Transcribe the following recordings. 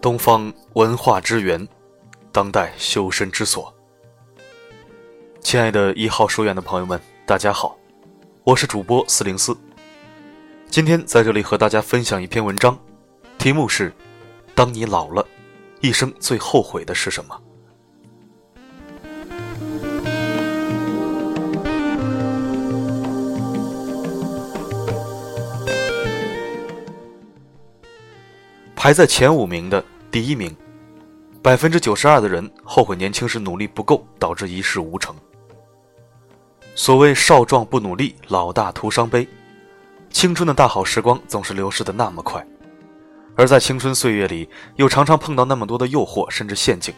东方文化之源，当代修身之所。亲爱的一号书院的朋友们，大家好，我是主播四零四。今天在这里和大家分享一篇文章，题目是：当你老了，一生最后悔的是什么？排在前五名的第一名，百分之九十二的人后悔年轻时努力不够，导致一事无成。所谓少壮不努力，老大徒伤悲。青春的大好时光总是流逝的那么快，而在青春岁月里，又常常碰到那么多的诱惑甚至陷阱。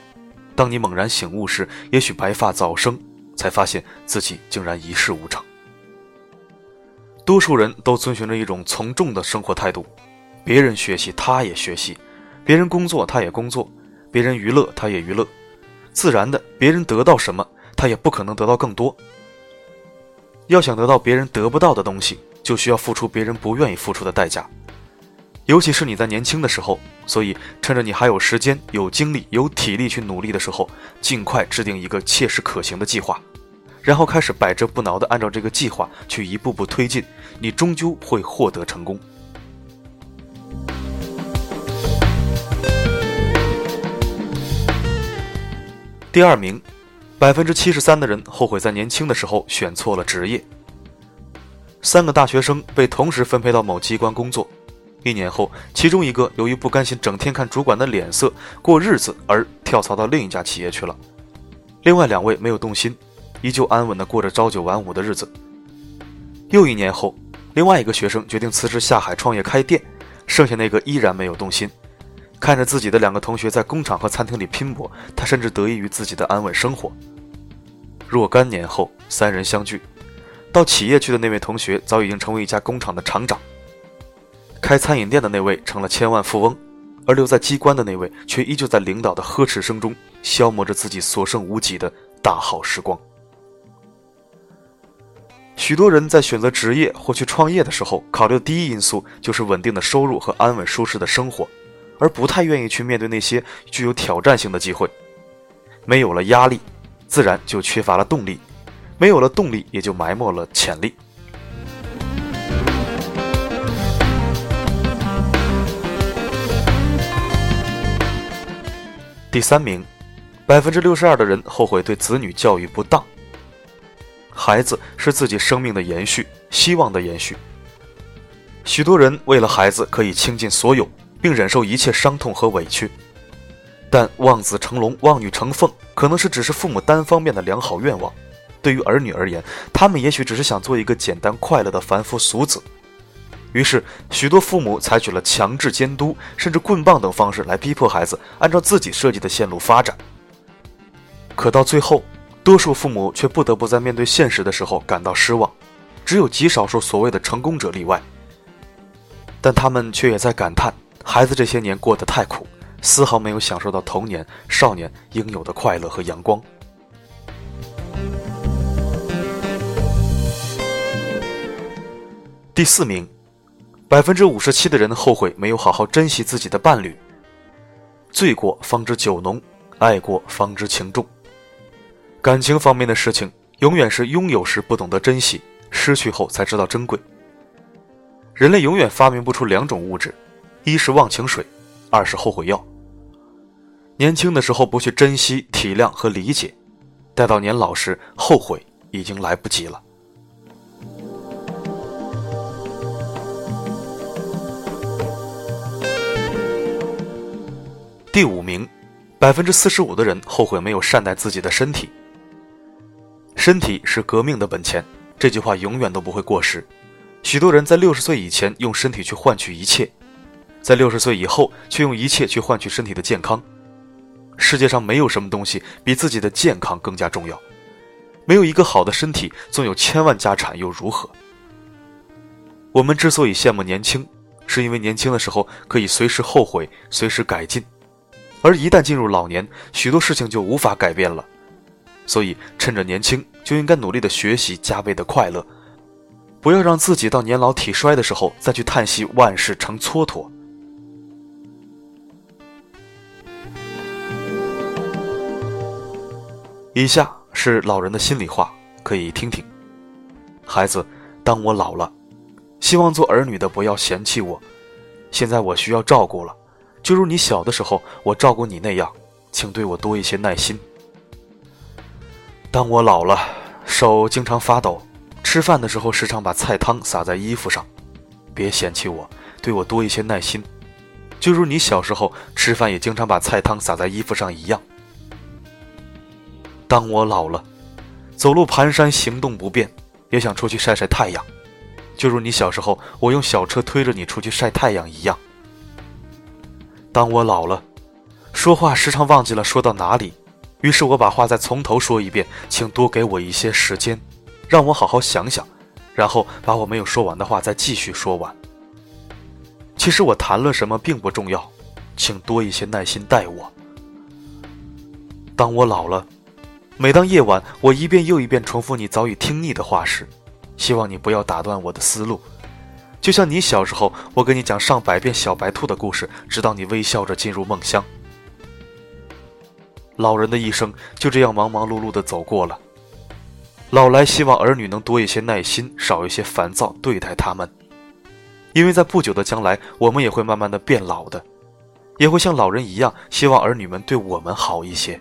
当你猛然醒悟时，也许白发早生，才发现自己竟然一事无成。多数人都遵循着一种从众的生活态度。别人学习，他也学习；别人工作，他也工作；别人娱乐，他也娱乐。自然的，别人得到什么，他也不可能得到更多。要想得到别人得不到的东西，就需要付出别人不愿意付出的代价。尤其是你在年轻的时候，所以趁着你还有时间、有精力、有体力去努力的时候，尽快制定一个切实可行的计划，然后开始百折不挠地按照这个计划去一步步推进，你终究会获得成功。第二名，百分之七十三的人后悔在年轻的时候选错了职业。三个大学生被同时分配到某机关工作，一年后，其中一个由于不甘心整天看主管的脸色过日子而跳槽到另一家企业去了，另外两位没有动心，依旧安稳地过着朝九晚五的日子。又一年后，另外一个学生决定辞职下海创业开店，剩下那个依然没有动心。看着自己的两个同学在工厂和餐厅里拼搏，他甚至得益于自己的安稳生活。若干年后，三人相聚，到企业去的那位同学早已经成为一家工厂的厂长，开餐饮店的那位成了千万富翁，而留在机关的那位却依旧在领导的呵斥声中消磨着自己所剩无几的大好时光。许多人在选择职业或去创业的时候，考虑的第一因素就是稳定的收入和安稳舒适的生活。而不太愿意去面对那些具有挑战性的机会，没有了压力，自然就缺乏了动力，没有了动力，也就埋没了潜力。第三名，百分之六十二的人后悔对子女教育不当。孩子是自己生命的延续，希望的延续。许多人为了孩子可以倾尽所有。并忍受一切伤痛和委屈，但望子成龙、望女成凤，可能是只是父母单方面的良好愿望。对于儿女而言，他们也许只是想做一个简单快乐的凡夫俗子。于是，许多父母采取了强制监督，甚至棍棒等方式来逼迫孩子按照自己设计的线路发展。可到最后，多数父母却不得不在面对现实的时候感到失望，只有极少数所谓的成功者例外。但他们却也在感叹。孩子这些年过得太苦，丝毫没有享受到童年、少年应有的快乐和阳光。第四名，百分之五十七的人后悔没有好好珍惜自己的伴侣。醉过方知酒浓，爱过方知情重。感情方面的事情，永远是拥有时不懂得珍惜，失去后才知道珍贵。人类永远发明不出两种物质。一是忘情水，二是后悔药。年轻的时候不去珍惜、体谅和理解，待到年老时后悔已经来不及了。第五名，百分之四十五的人后悔没有善待自己的身体。身体是革命的本钱，这句话永远都不会过时。许多人在六十岁以前用身体去换取一切。在六十岁以后，却用一切去换取身体的健康。世界上没有什么东西比自己的健康更加重要。没有一个好的身体，纵有千万家产又如何？我们之所以羡慕年轻，是因为年轻的时候可以随时后悔，随时改进；而一旦进入老年，许多事情就无法改变了。所以，趁着年轻，就应该努力的学习，加倍的快乐，不要让自己到年老体衰的时候再去叹息万事成蹉跎。以下是老人的心里话，可以听听。孩子，当我老了，希望做儿女的不要嫌弃我。现在我需要照顾了，就如你小的时候我照顾你那样，请对我多一些耐心。当我老了，手经常发抖，吃饭的时候时常把菜汤洒在衣服上，别嫌弃我，对我多一些耐心。就如你小时候吃饭也经常把菜汤洒在衣服上一样。当我老了，走路蹒跚，行动不便，也想出去晒晒太阳，就如你小时候我用小车推着你出去晒太阳一样。当我老了，说话时常忘记了说到哪里，于是我把话再从头说一遍，请多给我一些时间，让我好好想想，然后把我没有说完的话再继续说完。其实我谈论什么并不重要，请多一些耐心待我。当我老了，每当夜晚我一遍又一遍重复你早已听腻的话时，希望你不要打断我的思路。就像你小时候，我给你讲上百遍小白兔的故事，直到你微笑着进入梦乡。老人的一生就这样忙忙碌碌的走过了。老来希望儿女能多一些耐心，少一些烦躁对待他们。因为在不久的将来，我们也会慢慢的变老的，也会像老人一样，希望儿女们对我们好一些。